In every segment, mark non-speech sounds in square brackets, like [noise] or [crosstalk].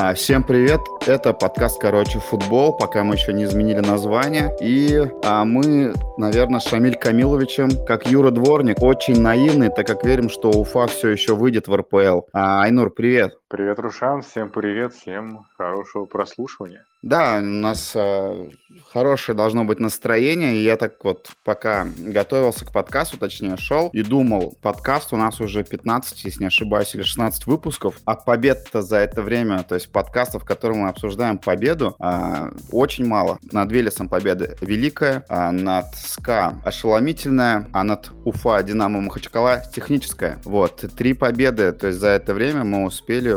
А, всем привет! Это подкаст «Короче, футбол», пока мы еще не изменили название. И а, мы, наверное, с Шамиль Камиловичем, как Юра Дворник, очень наивны, так как верим, что Уфа все еще выйдет в РПЛ. А, Айнур, привет! Привет, Рушан, всем привет, всем хорошего прослушивания. Да, у нас э, хорошее должно быть настроение. И я так вот пока готовился к подкасту, точнее шел, и думал, подкаст у нас уже 15, если не ошибаюсь, или 16 выпусков. А побед-то за это время, то есть подкастов, в котором мы обсуждаем победу, э, очень мало. Над Велесом победа великая, а над СКА ошеломительная, а над Уфа, Динамо, Махачкала техническая. Вот, три победы, то есть за это время мы успели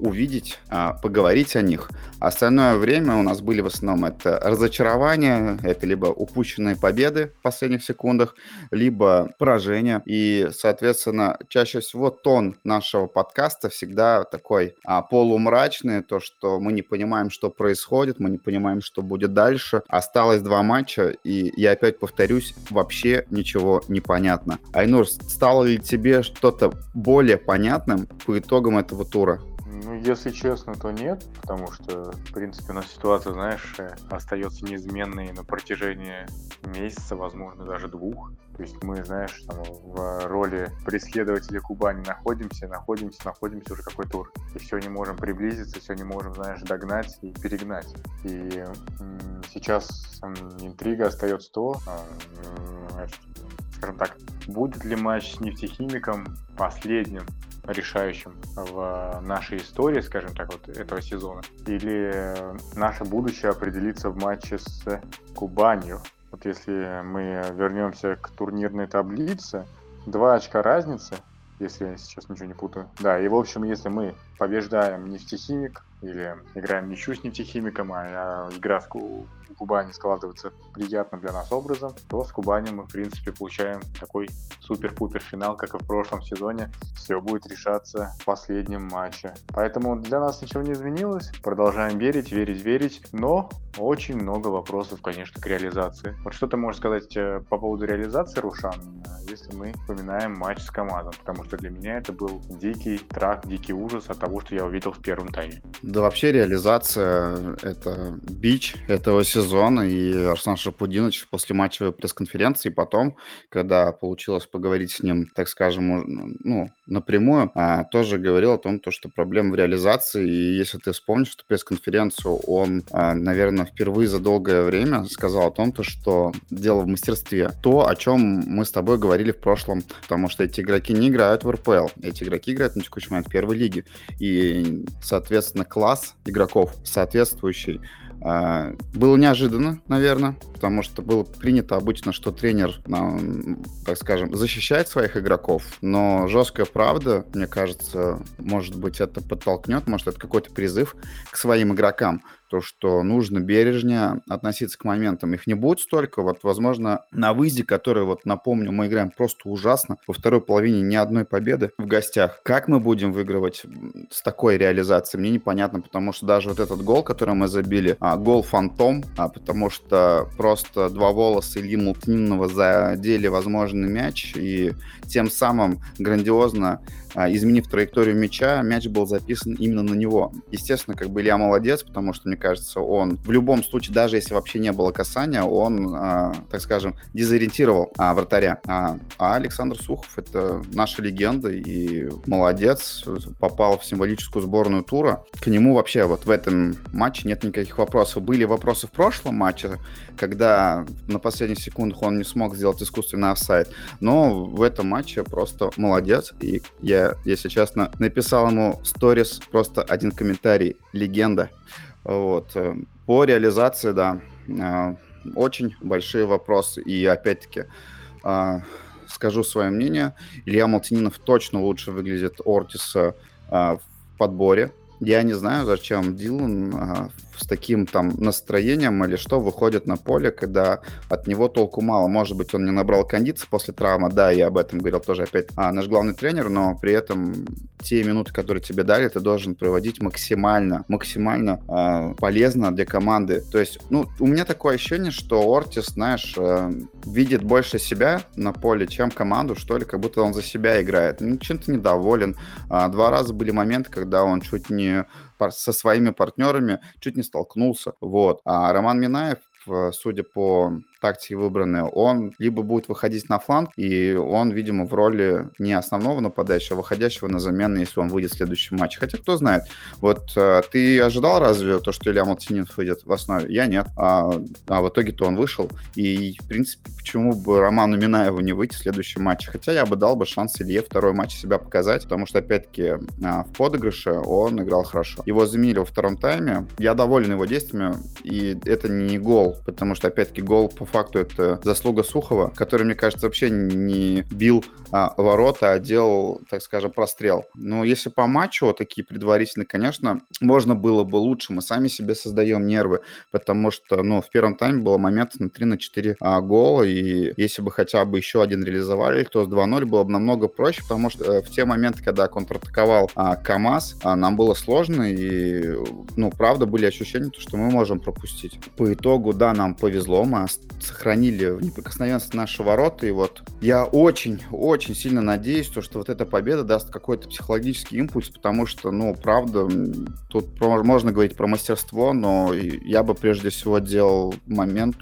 увидеть, э, поговорить о них. Остальное время у нас были в основном это разочарования, это либо упущенные победы в последних секундах, либо поражения. И, соответственно, чаще всего тон нашего подкаста всегда такой а, полумрачный, то, что мы не понимаем, что происходит, мы не понимаем, что будет дальше. Осталось два матча, и я опять повторюсь, вообще ничего не понятно. Айнур, стало ли тебе что-то более понятным по итогам этого тура? Ну, если честно, то нет, потому что, в принципе, у нас ситуация, знаешь, э, остается неизменной на протяжении месяца, возможно, даже двух. То есть мы, знаешь, там, в роли преследователя Кубани находимся, находимся, находимся уже какой тур. И все не можем приблизиться, все не можем, знаешь, догнать и перегнать. И сейчас интрига остается то, э, скажем так, будет ли матч с нефтехимиком последним решающим в нашей истории, скажем так, вот этого сезона, или наше будущее определится в матче с Кубанью. Вот если мы вернемся к турнирной таблице, два очка разницы, если я сейчас ничего не путаю. Да, и в общем, если мы побеждаем нефтехимик или играем ничью с нефтехимиком, а игра с Кубани складывается приятно для нас образом, то с Кубани мы, в принципе, получаем такой супер-пупер финал, как и в прошлом сезоне. Все будет решаться в последнем матче. Поэтому для нас ничего не изменилось. Продолжаем верить, верить, верить. Но очень много вопросов, конечно, к реализации. Вот что ты можешь сказать э, по поводу реализации, Рушан, если мы вспоминаем матч с командом? Потому что для меня это был дикий трак, дикий ужас от того, что я увидел в первом тайме. Да вообще реализация — это бич этого сезона, и Арсен Шапудинович после матчевой пресс-конференции потом, когда получилось поговорить с ним, так скажем, ну, напрямую, а, тоже говорил о том, то, что проблема в реализации, и если ты вспомнишь что пресс-конференцию, он, а, наверное, впервые за долгое время сказал о том, то, что дело в мастерстве. То, о чем мы с тобой говорили в прошлом, потому что эти игроки не играют в РПЛ, эти игроки играют на текущий момент в первой лиге, и, соответственно, класс игроков соответствующий было неожиданно, наверное, потому что было принято обычно, что тренер, так скажем, защищает своих игроков, но жесткая правда, мне кажется, может быть, это подтолкнет, может, это какой-то призыв к своим игрокам, то, что нужно бережнее относиться к моментам. Их не будет столько. Вот, возможно, на выезде, который, вот напомню, мы играем просто ужасно. Во второй половине ни одной победы в гостях. Как мы будем выигрывать с такой реализацией, мне непонятно, потому что даже вот этот гол, который мы забили, а, гол фантом, а, потому что просто два волоса Ильи Мултнинова задели возможный мяч, и тем самым грандиозно изменив траекторию мяча, мяч был записан именно на него. Естественно, как бы Илья молодец, потому что, мне кажется, он в любом случае, даже если вообще не было касания, он, а, так скажем, дезориентировал а, вратаря. А, а Александр Сухов — это наша легенда и молодец, попал в символическую сборную тура. К нему вообще вот в этом матче нет никаких вопросов. Были вопросы в прошлом матче, когда на последних секундах он не смог сделать искусственный офсайд, но в этом матче просто молодец, и я если честно, написал ему сторис просто один комментарий. Легенда. Вот. Э, по реализации, да, э, очень большие вопросы. И опять-таки, э, скажу свое мнение, Илья Малтининов точно лучше выглядит Ортиса в подборе. Я не знаю, зачем Дилан с таким там настроением или что выходит на поле, когда от него толку мало. Может быть, он не набрал кондиции после травмы, да, я об этом говорил тоже опять а, наш главный тренер, но при этом те минуты, которые тебе дали, ты должен проводить максимально, максимально э, полезно для команды. То есть, ну, у меня такое ощущение, что Ортис, знаешь, э, видит больше себя на поле, чем команду, что ли, как будто он за себя играет. Ну, чем-то недоволен. А, два раза были моменты, когда он чуть не со своими партнерами чуть не столкнулся. Вот. А Роман Минаев судя по тактике выбранной, он либо будет выходить на фланг, и он, видимо, в роли не основного нападающего, а выходящего на замену, если он выйдет в следующем матче. Хотя, кто знает. Вот э, ты ожидал разве то, что Илья Малтинин выйдет в основе? Я нет. А, а в итоге-то он вышел. И, в принципе, почему бы Роману Минаеву не выйти в следующем матче? Хотя я бы дал бы шанс Илье второй матч себя показать, потому что, опять-таки, а, в подыгрыше он играл хорошо. Его заменили во втором тайме. Я доволен его действиями, и это не гол, потому что, опять-таки, гол по факту это заслуга Сухова, который, мне кажется, вообще не бил а, ворота, а делал, так скажем, прострел. Но если по матчу такие предварительные, конечно, можно было бы лучше. Мы сами себе создаем нервы, потому что, ну, в первом тайме было момент на 3 на 4 а, гола, и если бы хотя бы еще один реализовали, то с 2-0 было бы намного проще, потому что э, в те моменты, когда контратаковал а, КАМАЗ, а, нам было сложно, и, ну, правда, были ощущения, что мы можем пропустить. По итогу, да, нам повезло, мы сохранили в неприкосновенность наши ворота, и вот я очень-очень сильно надеюсь, то, что вот эта победа даст какой-то психологический импульс, потому что, ну, правда, тут можно говорить про мастерство, но я бы прежде всего делал момент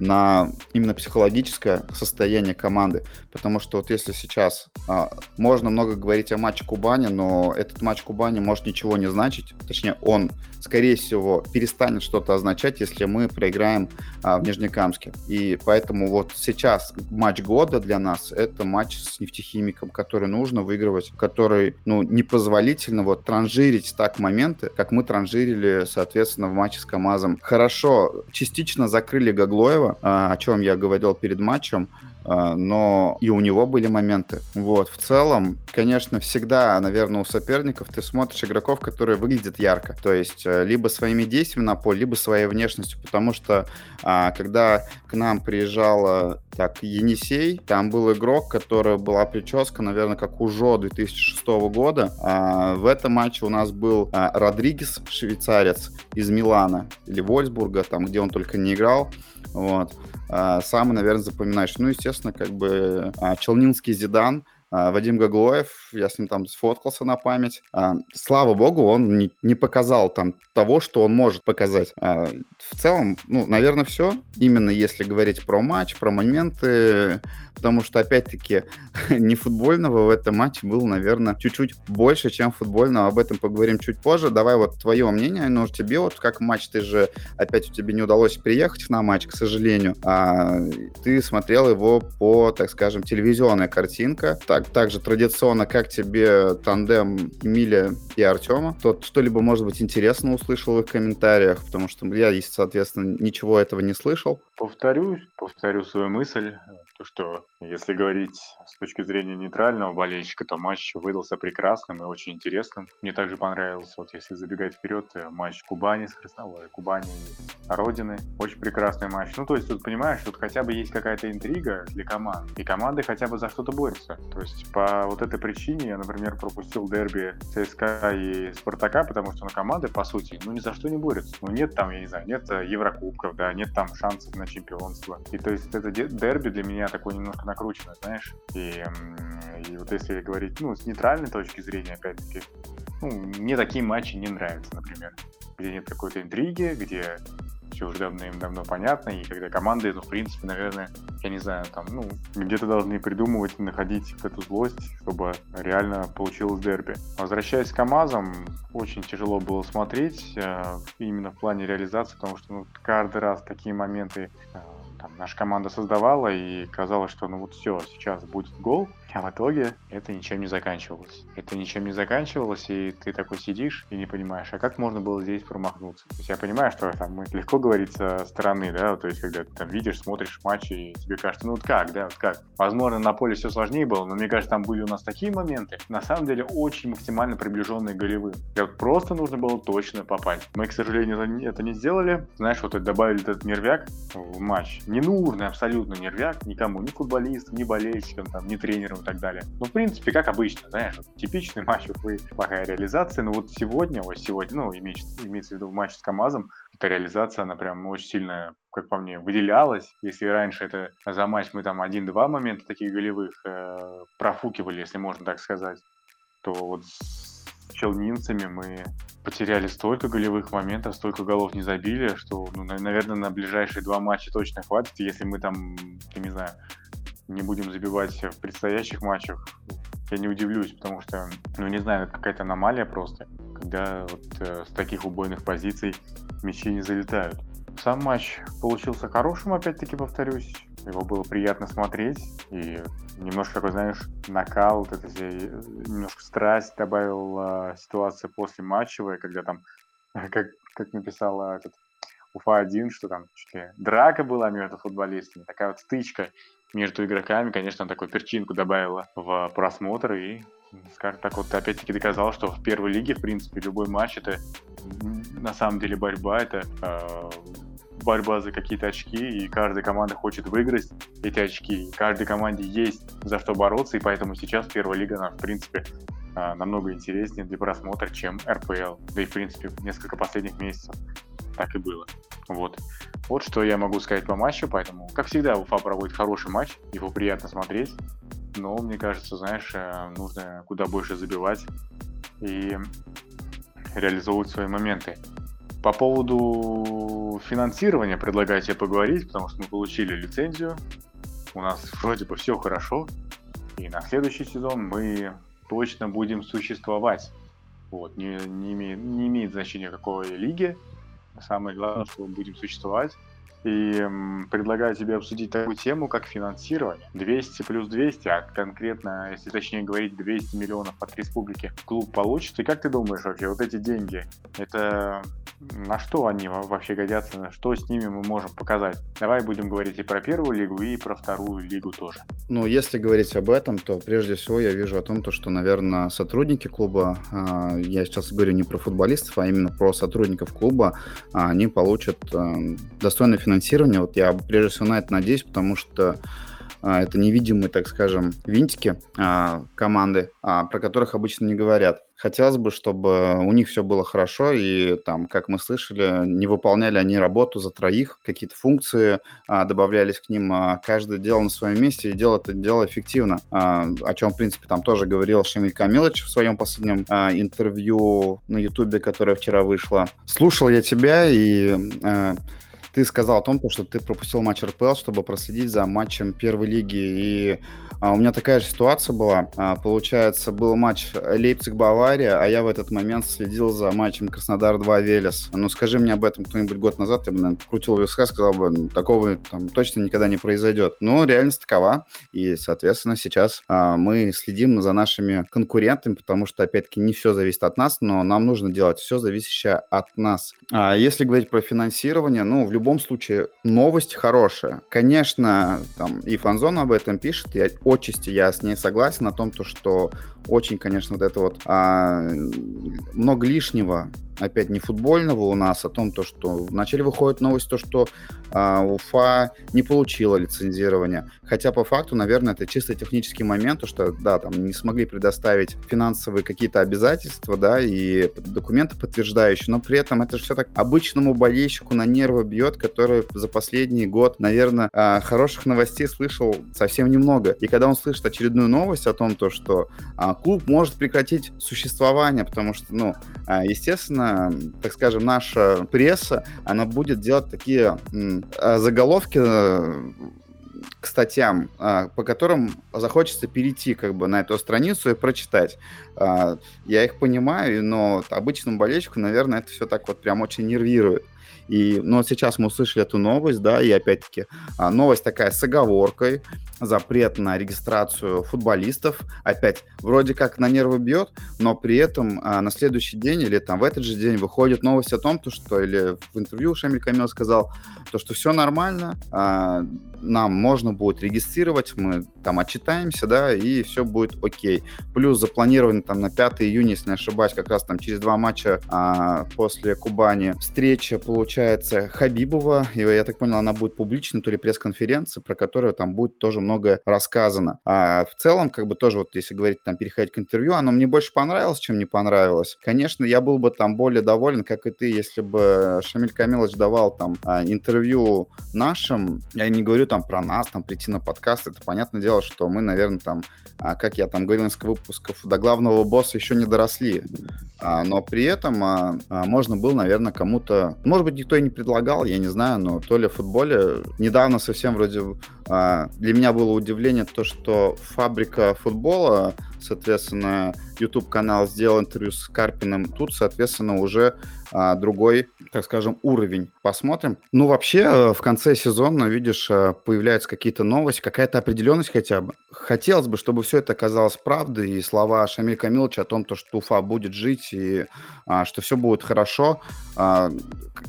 на именно психологическое состояние команды. Потому что вот если сейчас а, можно много говорить о матче Кубани, но этот матч Кубани может ничего не значить. Точнее, он, скорее всего, перестанет что-то означать, если мы проиграем а, в Нижнекамске. И поэтому вот сейчас матч года для нас это матч с нефтехимиком, который нужно выигрывать, который, ну, непозволительно вот транжирить так моменты, как мы транжирили, соответственно, в матче с КамАЗом. Хорошо, частично закрыли Гаглоева, а, о чем я говорил перед матчем. А, но и у него были моменты. Вот, в целом, конечно, всегда, наверное, у соперников ты смотришь игроков, которые выглядят ярко. То есть э, либо своими действиями на поле, либо своей внешностью. Потому что а, когда к нам приезжал так, Енисей, там был игрок, который была прическа, наверное, как у Жо 2006 года. А, в этом матче у нас был а, Родригес, швейцарец из Милана или Вольсбурга, там, где он только не играл. Вот. А, самый, наверное, запоминающий. Ну, естественно, как бы а, Челнинский Зидан, Вадим Гаглоев, я с ним там сфоткался на память. Слава богу, он не, показал там того, что он может показать. В целом, ну, наверное, все. Именно если говорить про матч, про моменты, потому что, опять-таки, [laughs] не футбольного в этом матче было, наверное, чуть-чуть больше, чем футбольного. Об этом поговорим чуть позже. Давай вот твое мнение, ну, тебе вот как матч, ты же, опять у тебя не удалось приехать на матч, к сожалению, а ты смотрел его по, так скажем, телевизионная картинка. Так, также традиционно, как тебе тандем Эмиля и Артема? Тот что-либо, может быть, интересно услышал в их комментариях, потому что я, соответственно, ничего этого не слышал. Повторюсь, повторю свою мысль, то, что если говорить с точки зрения нейтрального болельщика, то матч выдался прекрасным и очень интересным. Мне также понравился, вот если забегать вперед, э, матч Кубани с Красновой, Кубани Родины. Очень прекрасный матч. Ну, то есть тут, понимаешь, тут хотя бы есть какая-то интрига для команд, и команды хотя бы за что-то борются. То есть по вот этой причине я, например, пропустил дерби ЦСКА и Спартака, потому что ну, команды, по сути, ну ни за что не борются. Ну нет там, я не знаю, нет э, Еврокубков, да, нет там шансов на чемпионство. И то есть это дерби для меня такой немножко накрученный, знаешь. И, и вот если говорить, ну, с нейтральной точки зрения, опять-таки, ну, мне такие матчи не нравятся, например. Где нет какой-то интриги, где все уже давным-давно понятно, и когда команды, ну, в принципе, наверное, я не знаю, там, ну, где-то должны придумывать, находить эту злость, чтобы реально получилось дерби. Возвращаясь к КАМАЗам, очень тяжело было смотреть, э, именно в плане реализации, потому что, ну, каждый раз такие моменты э, там, наша команда создавала, и казалось, что ну вот все, сейчас будет гол, а в итоге это ничем не заканчивалось. Это ничем не заканчивалось, и ты такой сидишь и не понимаешь, а как можно было здесь промахнуться? То есть я понимаю, что там легко говорить со стороны, да, то есть когда ты там видишь, смотришь матчи, и тебе кажется, ну вот как, да, вот как. Возможно, на поле все сложнее было, но мне кажется, там были у нас такие моменты, на самом деле очень максимально приближенные голевым. Вот просто нужно было точно попасть. Мы, к сожалению, это не сделали. Знаешь, вот добавили этот нервяк в матч. Ненужный абсолютно нервяк никому, ни футболистам, ни болельщикам, там, ни тренерам и так далее. Ну, в принципе, как обычно, знаешь, типичный [laughs] матч, вы, плохая реализация, но вот сегодня, вот сегодня, ну, имеется, имеется в виду в матче с КамАЗом, эта реализация, она прям очень сильно, как по мне, выделялась. Если раньше это за матч мы там один-два момента таких голевых э, профукивали, если можно так сказать, то вот челнинцами мы потеряли столько голевых моментов, столько голов не забили, что, ну, наверное, на ближайшие два матча точно хватит, если мы там, я не знаю, не будем забивать в предстоящих матчах, я не удивлюсь, потому что, ну, не знаю, это какая-то аномалия просто, когда вот э, с таких убойных позиций мячи не залетают. Сам матч получился хорошим, опять-таки повторюсь. Его было приятно смотреть. И немножко такой, знаешь, накал, вот это все, немножко страсть добавила ситуация после матчевая, когда там, как, как написала этот Уфа-1, что там чуть ли драка была между футболистами, такая вот стычка между игроками, конечно, такую перчинку добавила в просмотр и скажем так, вот опять-таки доказал, что в первой лиге, в принципе, любой матч это на самом деле борьба, это э, борьба за какие-то очки, и каждая команда хочет выиграть эти очки. Каждой команде есть за что бороться, и поэтому сейчас первая лига, она, в принципе, э, намного интереснее для просмотра, чем РПЛ. Да и, в принципе, несколько последних месяцев так и было. Вот. Вот что я могу сказать по матчу, поэтому, как всегда, Уфа проводит хороший матч, его приятно смотреть но мне кажется, знаешь, э, нужно куда больше забивать и реализовывать свои моменты. По поводу финансирования предлагаю тебе поговорить, потому что мы получили лицензию, у нас вроде бы все хорошо, и на следующий сезон мы точно будем существовать. Вот, не, не, имеет, не имеет значения какой лиги, самое главное, что мы будем существовать. И предлагаю тебе обсудить такую тему, как финансирование. 200 плюс 200, а конкретно, если точнее говорить, 200 миллионов от республики клуб получит. И как ты думаешь вообще, вот эти деньги, это на что они вообще годятся, на что с ними мы можем показать. Давай будем говорить и про первую лигу, и про вторую лигу тоже. Ну, если говорить об этом, то прежде всего я вижу о том, то, что, наверное, сотрудники клуба, а, я сейчас говорю не про футболистов, а именно про сотрудников клуба, а, они получат а, достойное финансирование. Вот я прежде всего на это надеюсь, потому что это невидимые, так скажем, винтики команды, про которых обычно не говорят. Хотелось бы, чтобы у них все было хорошо, и там, как мы слышали, не выполняли они работу за троих, какие-то функции а, добавлялись к ним, а, каждый делал на своем месте и делал это дело эффективно, а, о чем, в принципе, там тоже говорил Шамиль Камилович в своем последнем а, интервью на Ютубе, которое вчера вышло. Слушал я тебя, и а, ты сказал о том, что ты пропустил матч РПЛ, чтобы проследить за матчем первой лиги, и а у меня такая же ситуация была. А, получается, был матч Лейпциг-Бавария, а я в этот момент следил за матчем Краснодар-2 Велес. Ну, скажи мне об этом кто-нибудь год назад, я бы, наверное, крутил виска, сказал бы, ну, такого там точно никогда не произойдет. Но реальность такова, и, соответственно, сейчас а, мы следим за нашими конкурентами, потому что, опять-таки, не все зависит от нас, но нам нужно делать все зависящее от нас. А если говорить про финансирование, ну, в любом случае, новость хорошая. Конечно, там и Фанзон об этом пишет, я отчасти я с ней согласен на том, то, что очень, конечно, вот это вот а, много лишнего опять не футбольного у нас, о том, то, что вначале выходит новость, то, что а, Уфа не получила лицензирование. Хотя по факту, наверное, это чисто технический момент, то, что, да, там не смогли предоставить финансовые какие-то обязательства, да, и документы подтверждающие, но при этом это все так обычному болельщику на нервы бьет, который за последний год, наверное, а, хороших новостей слышал совсем немного. И когда он слышит очередную новость о том, то, что а, клуб может прекратить существование, потому что, ну, а, естественно, так скажем, наша пресса, она будет делать такие а, заголовки э, к статьям, а, по которым захочется перейти как бы на эту страницу и прочитать. А, я их понимаю, но обычному болельщику, наверное, это все так вот прям очень нервирует. И, ну, сейчас мы услышали эту новость, да, и опять-таки новость такая с оговоркой, запрет на регистрацию футболистов. Опять, вроде как на нервы бьет, но при этом а, на следующий день или там в этот же день выходит новость о том, то, что, или в интервью Шамиль Камил сказал, то, что все нормально, а, нам можно будет регистрировать, мы там отчитаемся, да, и все будет окей. Плюс запланировано там на 5 июня, если не ошибаюсь, как раз там через два матча а, после Кубани встреча, получается, Хабибова, и я так понял, она будет публичной, то ли пресс-конференция, про которую там будет тоже многое рассказано. А в целом, как бы тоже вот если говорить, там, переходить к интервью, оно мне больше понравилось, чем не понравилось. Конечно, я был бы там более доволен, как и ты, если бы Шамиль Камилович давал там а, интервью нашим, я не говорю там про нас, там прийти на подкаст, это понятное дело, что мы, наверное, там, а, как я там говорил несколько выпусков, до главного босса еще не доросли. А, но при этом а, а, можно было, наверное, кому-то... Может быть, никто и не предлагал, я не знаю, но то ли в футболе... Недавно совсем вроде... Для меня было удивление то, что фабрика футбола, соответственно, YouTube-канал сделал интервью с Карпиным. Тут, соответственно, уже другой, так скажем, уровень. Посмотрим. Ну, вообще, э, в конце сезона, видишь, э, появляются какие-то новости, какая-то определенность хотя бы. Хотелось бы, чтобы все это оказалось правдой, и слова Шамиля Камиловича о том, то, что Уфа будет жить, и а, что все будет хорошо. А,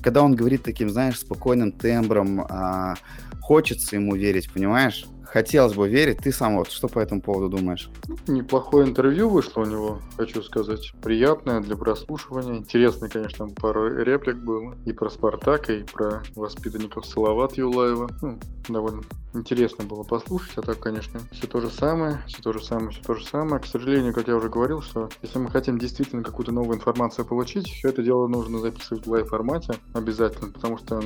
когда он говорит таким, знаешь, спокойным тембром, а, хочется ему верить, понимаешь? Хотелось бы верить. Ты сам вот что по этому поводу думаешь? Неплохое интервью вышло у него, хочу сказать. Приятное для прослушивания. Интересно, конечно, пару реплик было. И про Спартака, и про воспитанников Салават Юлаева. Ну, довольно интересно было послушать. А так, конечно, все то же самое, все то же самое, все то же самое. К сожалению, как я уже говорил, что если мы хотим действительно какую-то новую информацию получить, все это дело нужно записывать в лайв-формате обязательно, потому что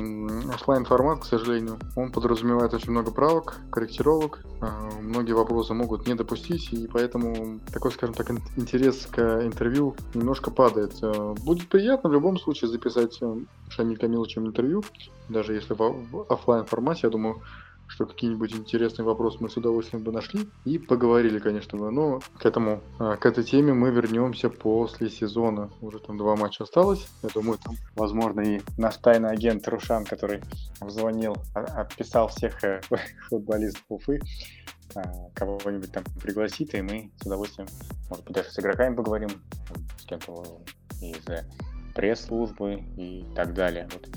офлайн формат, к сожалению, он подразумевает очень много правок, корректировок. А, многие вопросы могут не допустить, и поэтому такой, скажем так, интерес к интервью немножко падает. А, будет приятно в любом случае записать э, Шамиль Камиловичем интервью, даже если в офлайн формате, я думаю, что какие-нибудь интересные вопросы мы с удовольствием бы нашли и поговорили, конечно бы. Но к этому, а, к этой теме мы вернемся после сезона. Уже там два матча осталось. Я думаю, там, возможно, и наш тайный агент Рушан, который звонил, описал всех э, [laughs] футболистов Уфы, а, кого-нибудь там пригласит, и мы с удовольствием, может быть, даже с игроками поговорим, с кем-то из э, пресс-службы и так далее. Вот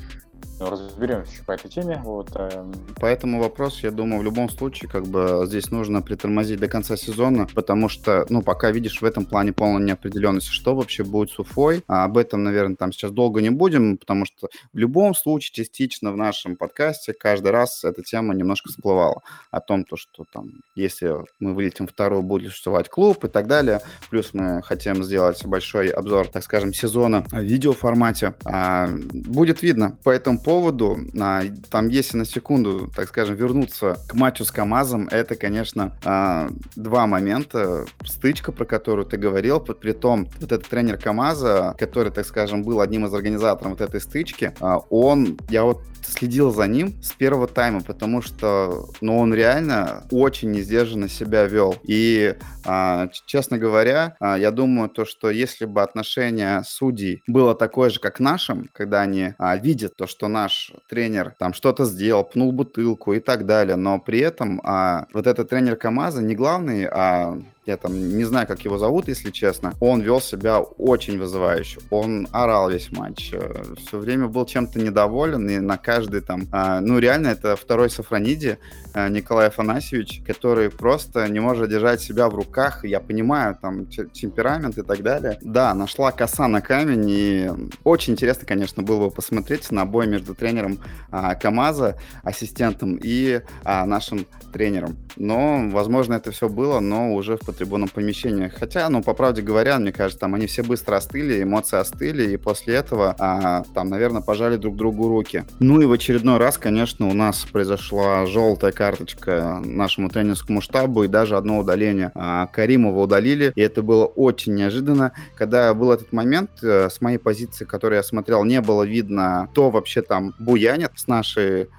разберемся еще по этой теме. Вот, эм. По этому вопросу, я думаю, в любом случае, как бы здесь нужно притормозить до конца сезона, потому что, ну, пока видишь в этом плане полная неопределенность, что вообще будет с Уфой. А об этом, наверное, там сейчас долго не будем, потому что в любом случае частично в нашем подкасте каждый раз эта тема немножко всплывала о том, то, что там, если мы вылетим второй, будет существовать клуб и так далее. Плюс мы хотим сделать большой обзор, так скажем, сезона в видеоформате. А, будет видно. Поэтому поводу, а, там если на секунду, так скажем, вернуться к матчу с КАМАЗом, это, конечно, а, два момента. Стычка, про которую ты говорил, при том, вот этот тренер КАМАЗа, который, так скажем, был одним из организаторов вот этой стычки, а, он, я вот следил за ним с первого тайма, потому что, ну, он реально очень несдержанно себя вел. И, а, честно говоря, а, я думаю, то, что если бы отношение судей было такое же, как нашим, когда они а, видят то, что наш тренер там что-то сделал, пнул бутылку и так далее, но при этом а, вот этот тренер КамАЗа не главный, а я там не знаю, как его зовут, если честно, он вел себя очень вызывающе. Он орал весь матч, э, все время был чем-то недоволен, и на каждый там, а, ну реально, это второй Сафрониди, э, Николай Афанасьевич, который просто не может держать себя в руках, я понимаю, там, темперамент и так далее. Да, нашла коса на камень, и очень интересно, конечно, было бы посмотреть на бой между тренером а, КамАЗа, ассистентом и а, нашим тренером. Но, возможно, это все было, но уже в трибунном помещении. Хотя, ну, по правде говоря, мне кажется, там они все быстро остыли, эмоции остыли, и после этого а, там, наверное, пожали друг другу руки. Ну и в очередной раз, конечно, у нас произошла желтая карточка нашему тренерскому штабу, и даже одно удаление. А, Каримова удалили, и это было очень неожиданно. Когда был этот момент, э, с моей позиции, которую я смотрел, не было видно, кто вообще там буянит с нашей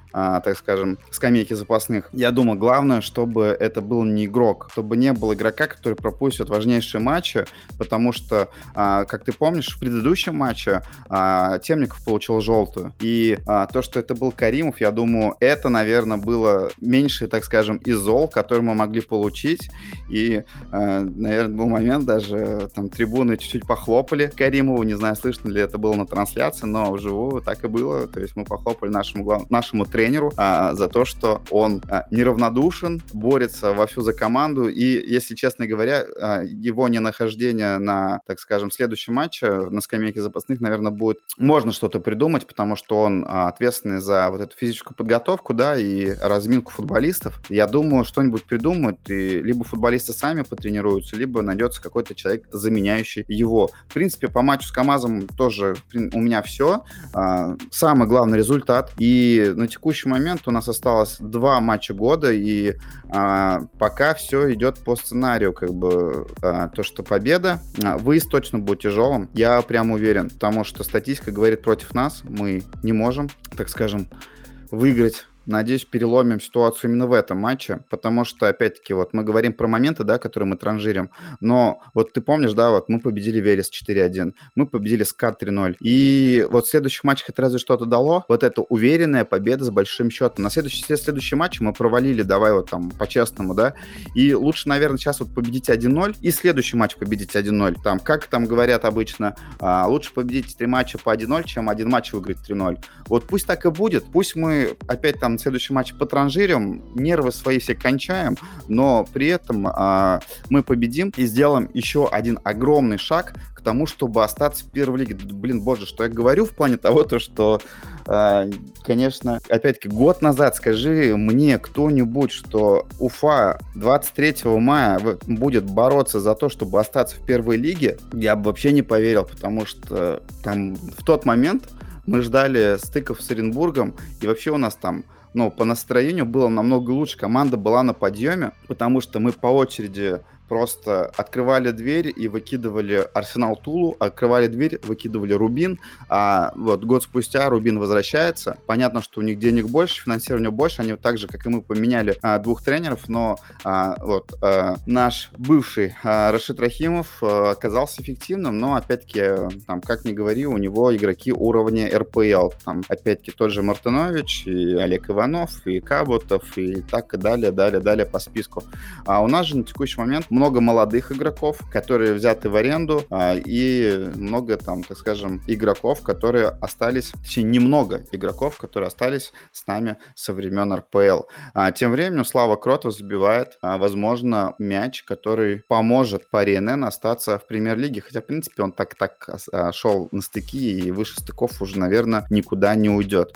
так скажем, скамейки запасных. Я думаю, главное, чтобы это был не игрок, чтобы не было игрока, который пропустит важнейшие матчи, потому что, а, как ты помнишь, в предыдущем матче а, Темников получил желтую. И а, то, что это был Каримов, я думаю, это, наверное, было меньше, так скажем, из зол, который мы могли получить. И, а, наверное, был момент, даже там трибуны чуть-чуть похлопали Каримову, не знаю, слышно ли это было на трансляции, но вживую так и было. То есть мы похлопали нашему, нашему тренеру тренеру а, за то, что он а, неравнодушен, борется вовсю за команду. И, если честно говоря, а, его ненахождение на, так скажем, следующем матче на скамейке запасных, наверное, будет... Можно что-то придумать, потому что он а, ответственный за вот эту физическую подготовку, да, и разминку футболистов. Я думаю, что-нибудь придумают, и либо футболисты сами потренируются, либо найдется какой-то человек, заменяющий его. В принципе, по матчу с КАМАЗом тоже у меня все. А, самый главный результат. И на текущий текущий момент у нас осталось два матча года, и а, пока все идет по сценарию, как бы а, то, что победа, а, выезд точно будет тяжелым, я прям уверен, потому что статистика говорит против нас, мы не можем, так скажем, выиграть Надеюсь, переломим ситуацию именно в этом матче, потому что, опять-таки, вот мы говорим про моменты, да, которые мы транжирим, но вот ты помнишь, да, вот мы победили Верес 4-1, мы победили СКА 3-0, и вот в следующих матчах это разве что-то дало, вот эта уверенная победа с большим счетом. На следующий, следующий матч мы провалили, давай вот там по-честному, да, и лучше, наверное, сейчас вот победить 1-0 и следующий матч победить 1-0. Там, как там говорят обычно, а, лучше победить три матча по 1-0, чем один матч выиграть 3-0. Вот пусть так и будет, пусть мы опять там следующий матч потранжирим, нервы свои все кончаем, но при этом а, мы победим и сделаем еще один огромный шаг к тому, чтобы остаться в первой лиге. Блин, боже, что я говорю в плане того, то, что, э, конечно, опять-таки, год назад скажи мне кто-нибудь, что Уфа 23 мая будет бороться за то, чтобы остаться в первой лиге, я бы вообще не поверил, потому что там в тот момент мы ждали стыков с Оренбургом, и вообще у нас там ну, по настроению было намного лучше. Команда была на подъеме, потому что мы по очереди просто открывали дверь и выкидывали Арсенал Тулу, открывали дверь, выкидывали Рубин, а вот год спустя Рубин возвращается. Понятно, что у них денег больше, финансирования больше, они так же, как и мы, поменяли а, двух тренеров, но а, вот а, наш бывший а, Рашид Рахимов а, оказался эффективным, но опять-таки, там, как ни говори, у него игроки уровня РПЛ, там, опять-таки, тот же Мартынович, и Олег Иванов, и Каботов, и так и далее, далее, далее по списку. А у нас же на текущий момент много молодых игроков, которые взяты в аренду, а, и много там, так скажем, игроков, которые остались, точнее, немного игроков, которые остались с нами со времен РПЛ. А, тем временем Слава Кротов забивает, а, возможно, мяч, который поможет по РНН остаться в премьер-лиге, хотя, в принципе, он так-так шел на стыки и выше стыков уже, наверное, никуда не уйдет.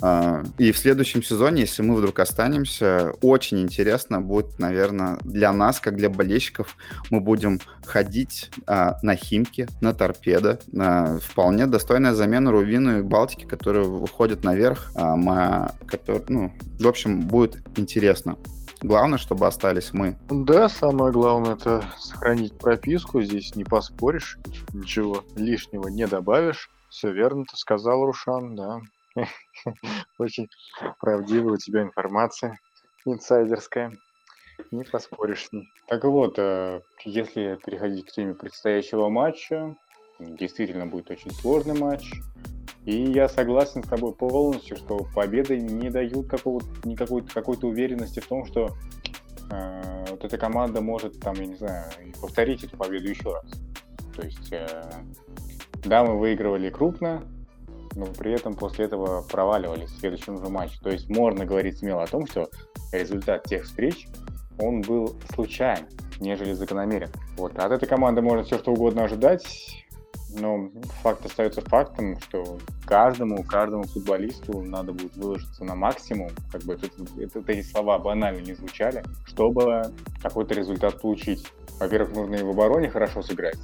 И в следующем сезоне, если мы вдруг останемся, очень интересно будет, наверное, для нас, как для болельщиков, мы будем ходить а, на Химки, на Торпедо. А, вполне достойная замена Рувину и Балтики, которые выходят наверх. А, мы, который, ну, в общем, будет интересно. Главное, чтобы остались мы. Да, самое главное это сохранить прописку. Здесь не поспоришь, ничего лишнего не добавишь. Все верно ты сказал, Рушан, да. [laughs] Очень правдивая у тебя информация инсайдерская. Не поспоришь. Так вот, э, если переходить к теме предстоящего матча, действительно будет очень сложный матч. И я согласен с тобой полностью, что победы не дают никакой какой-то уверенности в том, что э, вот эта команда может там, я не знаю, повторить эту победу еще раз. То есть, э, да, мы выигрывали крупно, но при этом после этого проваливались в следующем же матче. То есть можно говорить смело о том, что результат тех встреч он был случайен, нежели закономерен. Вот. От этой команды можно все что угодно ожидать, но факт остается фактом, что каждому, каждому футболисту надо будет выложиться на максимум, как бы это, это, эти слова банально не звучали, чтобы какой-то результат получить. Во-первых, нужно и в обороне хорошо сыграть,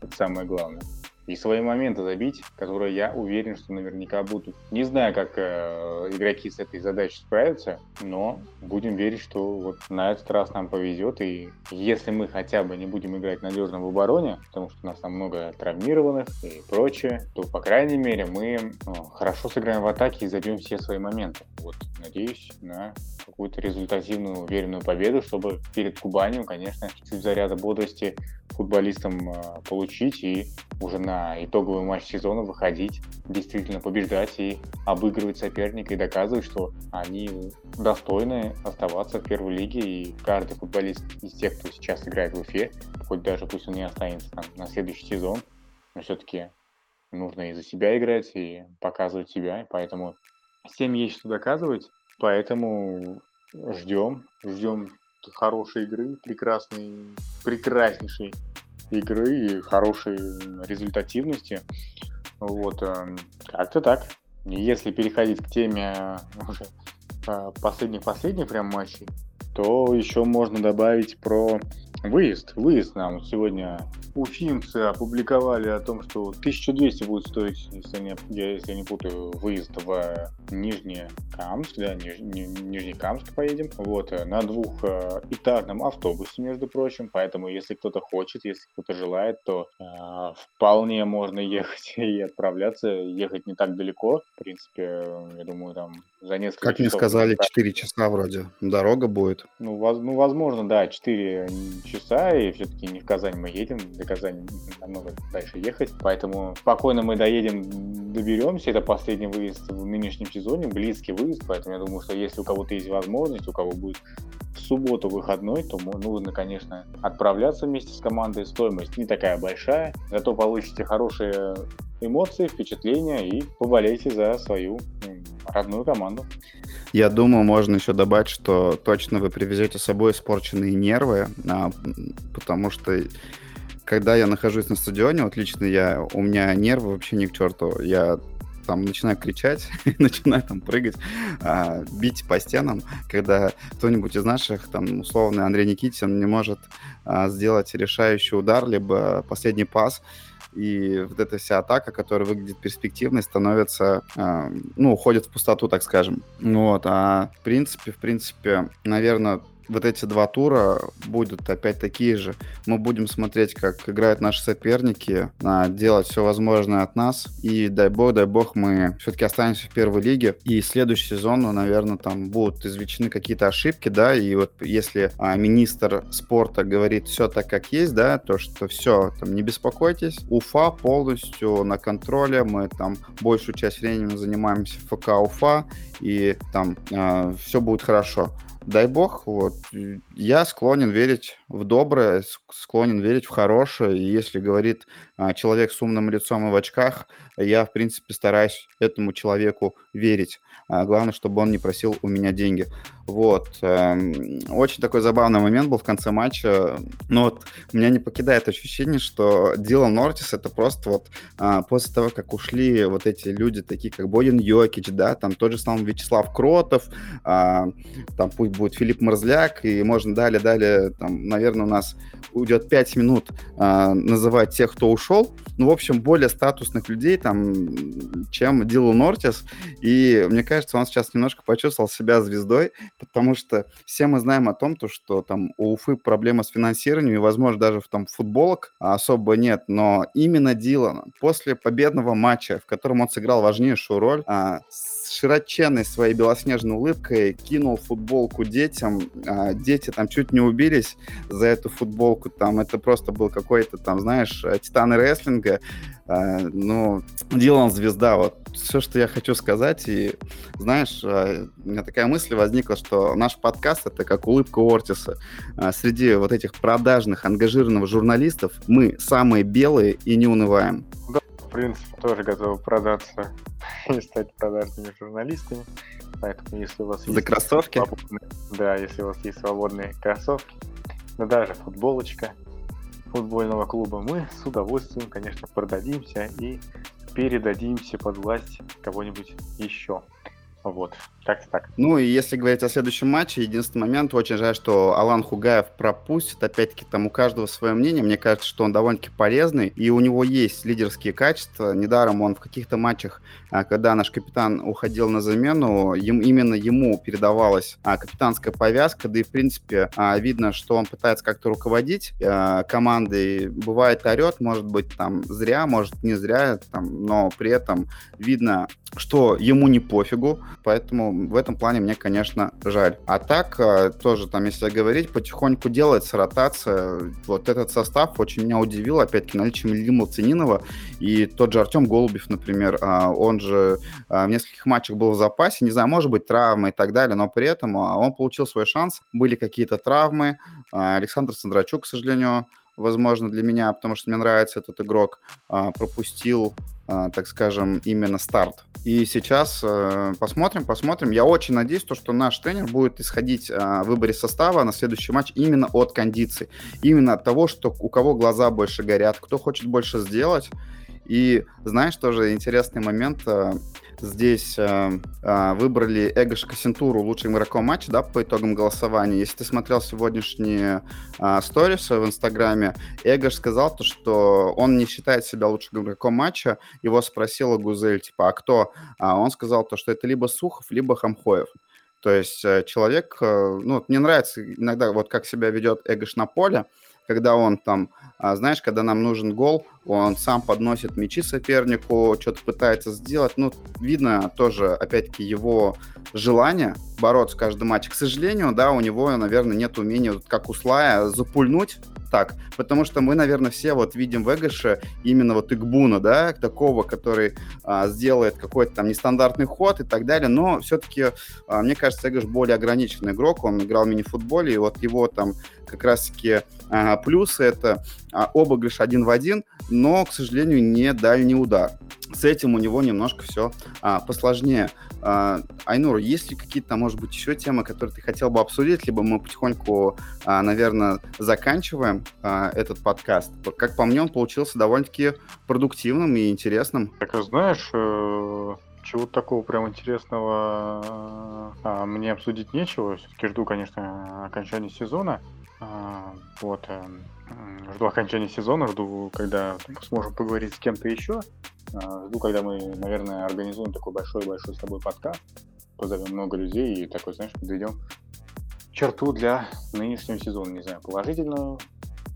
это самое главное и свои моменты забить, которые я уверен, что наверняка будут. Не знаю, как э, игроки с этой задачей справятся, но будем верить, что вот на этот раз нам повезет, и если мы хотя бы не будем играть надежно в обороне, потому что у нас там много травмированных и прочее, то, по крайней мере, мы ну, хорошо сыграем в атаке и забьем все свои моменты. Вот, надеюсь на какую-то результативную, уверенную победу, чтобы перед Кубанью, конечно, чуть заряда бодрости футболистам э, получить и уже на итоговый матч сезона выходить, действительно побеждать и обыгрывать соперника и доказывать, что они достойны оставаться в первой лиге. И каждый футболист из тех, кто сейчас играет в Уфе, хоть даже пусть он не останется там на следующий сезон, но все-таки нужно и за себя играть, и показывать себя, и поэтому всем есть что доказывать, поэтому ждем, ждем хорошей игры, прекрасной, прекраснейшей игры и хорошей результативности. Вот, эм, как-то так. Если переходить к теме уже последних-последних прям матчей, то еще можно добавить про выезд. Выезд нам сегодня уфимцы опубликовали о том, что 1200 будет стоить, если не, я, если не путаю, выезд в Нижнекамск, да, Ниж, Нижнекамск поедем, вот, э, на двухэтажном автобусе, между прочим, поэтому если кто-то хочет, если кто-то желает, то э, вполне можно ехать [laughs] и отправляться, ехать не так далеко, в принципе, я думаю, там за несколько Как мне сказали, 4 часа вроде дорога будет. Ну, воз, ну, возможно, да, 4 часа, и все-таки не в Казань мы едем, до Казани намного дальше ехать, поэтому спокойно мы доедем, доберемся, это последний выезд в нынешнем сезоне, близкий выезд, поэтому я думаю, что если у кого-то есть возможность, у кого будет в субботу выходной, то нужно, конечно, отправляться вместе с командой. Стоимость не такая большая, зато получите хорошие эмоции, впечатления и поболейте за свою родную команду. Я думаю, можно еще добавить, что точно вы привезете с собой испорченные нервы, а, потому что когда я нахожусь на стадионе, вот лично я, у меня нервы вообще ни к черту. Я там начинаю кричать, [laughs] начинаю там прыгать, а, бить по стенам, когда кто-нибудь из наших, там, условно, Андрей Никитин не может а, сделать решающий удар, либо последний пас, и вот эта вся атака, которая выглядит перспективной, становится, э, ну, уходит в пустоту, так скажем. Вот, а в принципе, в принципе, наверное, вот эти два тура будут опять такие же. Мы будем смотреть, как играют наши соперники, а, делать все возможное от нас. И дай бог, дай бог, мы все-таки останемся в первой лиге. И следующий сезон, ну, наверное, там будут извлечены какие-то ошибки, да, и вот если а, министр спорта говорит все так, как есть, да, то что все, там, не беспокойтесь, Уфа полностью на контроле, мы там большую часть времени занимаемся ФК Уфа, и там э, а, все будет хорошо дай бог, вот, я склонен верить в доброе, склонен верить в хорошее, и если говорит а, человек с умным лицом и в очках, я, в принципе, стараюсь этому человеку верить. А, главное, чтобы он не просил у меня деньги. Вот. Эм, очень такой забавный момент был в конце матча. Но вот меня не покидает ощущение, что Дилан Нортис это просто вот а, после того, как ушли вот эти люди, такие как Бодин Йокич, да, там тот же самый Вячеслав Кротов, а, там пусть будет Филипп Морзляк, и можно далее-далее, там, наверное, у нас уйдет 5 минут называть тех, кто ушел. Ну, в общем, более статусных людей там, чем Дилан Нортис. И мне кажется, он сейчас немножко почувствовал себя звездой, потому что все мы знаем о том, то, что там у Уфы проблема с финансированием, и, возможно, даже в там футболок особо нет, но именно Дилан после победного матча, в котором он сыграл важнейшую роль, а, с широченной своей белоснежной улыбкой кинул футболку детям, а, дети там чуть не убились за эту футболку, там это просто был какой-то там, знаешь, титан рестлинга, а, ну, Дилан звезда, вот все, что я хочу сказать, и знаешь, а, у меня такая мысль возникла, что наш подкаст это как улыбка Ортиса. А, среди вот этих продажных, ангажированных журналистов мы самые белые и не унываем. Принципе, тоже готовы продаться [laughs] и стать продажными журналистами. Поэтому, если у вас За есть кроссовки? Да, если у вас есть свободные кроссовки, да даже футболочка футбольного клуба, мы с удовольствием, конечно, продадимся и передадимся под власть кого-нибудь еще. Вот, как-то так. Ну и если говорить о следующем матче, единственный момент, очень жаль, что Алан Хугаев пропустит. Опять-таки, там у каждого свое мнение. Мне кажется, что он довольно-таки полезный, и у него есть лидерские качества. Недаром он в каких-то матчах, а, когда наш капитан уходил на замену, им, именно ему передавалась а, капитанская повязка, да и, в принципе, а, видно, что он пытается как-то руководить командой. Бывает орет, может быть, там зря, может не зря, там, но при этом видно, что ему не пофигу, поэтому в этом плане мне, конечно, жаль. А так, э, тоже там, если говорить, потихоньку делается ротация. Вот этот состав очень меня удивил, опять-таки, наличием Ильи Цининова и тот же Артем Голубев, например, а, он же а, в нескольких матчах был в запасе, не знаю, может быть, травмы и так далее, но при этом а, он получил свой шанс, были какие-то травмы, Александр Сандрачук, к сожалению, возможно, для меня, потому что мне нравится этот игрок, пропустил так скажем, именно старт. И сейчас э, посмотрим, посмотрим. Я очень надеюсь, то, что наш тренер будет исходить а, в выборе состава на следующий матч именно от кондиций. Именно от того, что у кого глаза больше горят, кто хочет больше сделать. И знаешь, тоже интересный момент. Э, здесь э, э, выбрали Эгош Кассентуру лучшим игроком матча, да, по итогам голосования. Если ты смотрел сегодняшние э, в Инстаграме, Эгош сказал то, что он не считает себя лучшим игроком матча. Его спросила Гузель, типа, а кто? А он сказал то, что это либо Сухов, либо Хамхоев. То есть э, человек, э, ну, мне нравится иногда вот как себя ведет Эгош на поле, когда он там, а, знаешь, когда нам нужен гол, он сам подносит мячи сопернику, что-то пытается сделать. Ну, видно тоже, опять-таки, его желание бороться каждый матч. К сожалению, да, у него, наверное, нет умения, как у Слая, запульнуть так, потому что мы, наверное, все вот видим в именно вот Игбуна, да, такого, который а, сделает какой-то там нестандартный ход и так далее, но все-таки, а, мне кажется, Эгош более ограниченный игрок, он играл в мини-футболе, и вот его там как раз-таки а, плюсы это а, обыгрыш один в один, но, к сожалению, не дальний удар. С этим у него немножко все а, посложнее. А, Айнур, есть ли какие-то, может быть, еще темы, которые ты хотел бы обсудить, либо мы потихоньку, а, наверное, заканчиваем а, этот подкаст? Как по мне, он получился довольно-таки продуктивным и интересным. Так, а знаешь, э, чего такого прям интересного а, мне обсудить нечего. Все-таки жду, конечно, окончания сезона. А, вот. Э, жду окончания сезона, жду, когда сможем поговорить с кем-то еще. А, жду, когда мы, наверное, организуем такой большой-большой с тобой подкаст. Позовем много людей и такой, знаешь, подведем черту для нынешнего сезона. Не знаю, положительную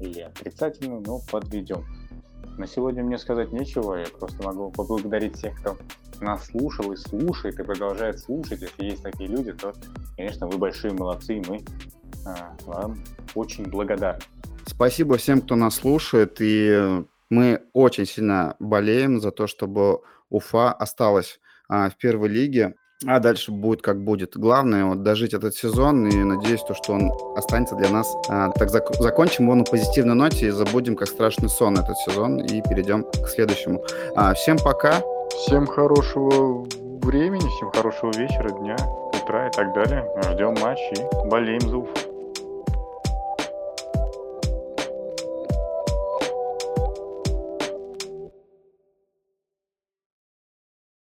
или отрицательную, но подведем. На сегодня мне сказать нечего. Я просто могу поблагодарить всех, кто нас слушал и слушает, и продолжает слушать. Если есть такие люди, то, конечно, вы большие молодцы, и мы вам очень благодарны. Спасибо всем, кто нас слушает, и мы очень сильно болеем за то, чтобы Уфа осталась а, в первой лиге. А дальше будет как будет. Главное вот дожить этот сезон и надеюсь, то, что он останется для нас. А, так зак- закончим его на позитивной ноте и забудем как страшный сон этот сезон и перейдем к следующему. А, всем пока. Всем хорошего времени, всем хорошего вечера, дня, утра и так далее. Ждем матч и болеем за Уфу.